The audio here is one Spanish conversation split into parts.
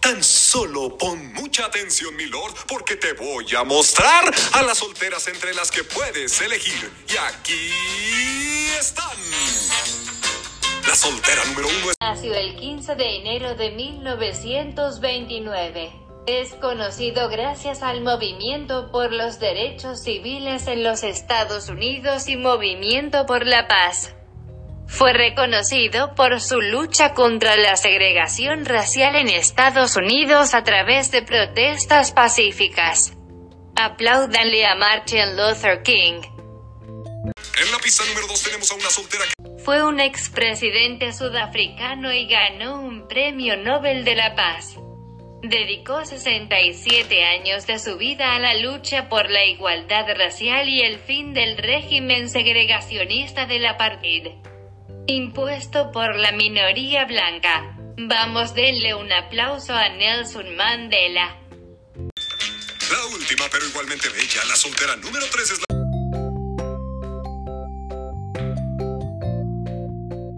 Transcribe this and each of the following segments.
Tan solo pon mucha atención, mi lord, porque te voy a mostrar a las solteras entre las que puedes elegir. Y aquí están. La soltera número uno es... Nació el 15 de enero de 1929. Es conocido gracias al movimiento por los derechos civiles en los Estados Unidos y movimiento por la paz. Fue reconocido por su lucha contra la segregación racial en Estados Unidos a través de protestas pacíficas. Apláudanle a Martin Luther King. En la pista número 2 tenemos a una soltera que... Fue un expresidente sudafricano y ganó un premio Nobel de la Paz. Dedicó 67 años de su vida a la lucha por la igualdad racial y el fin del régimen segregacionista de la partida impuesto por la minoría blanca. Vamos denle un aplauso a Nelson Mandela. La última, pero igualmente bella, la soltera número 3 es la...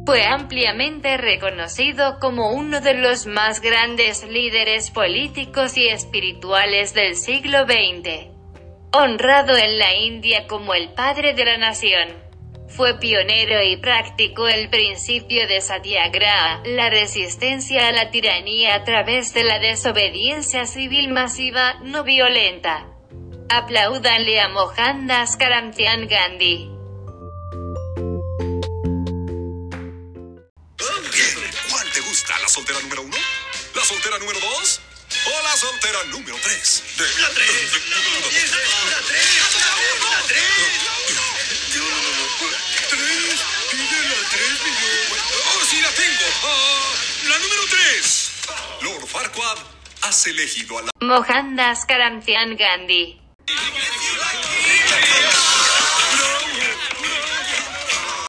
Fue ampliamente reconocido como uno de los más grandes líderes políticos y espirituales del siglo XX. Honrado en la India como el padre de la nación. Fue pionero y practicó el principio de Satyagraha, la resistencia a la tiranía a través de la desobediencia civil masiva, no violenta. Aplaudanle a Mohandas Karamchand Gandhi. ¿Cuál te gusta? ¿La soltera número 1? ¿La soltera número 2? ¿O la soltera número 3? La 3. La 3. Has elegido a la... Mohandas Karamchand Gandhi.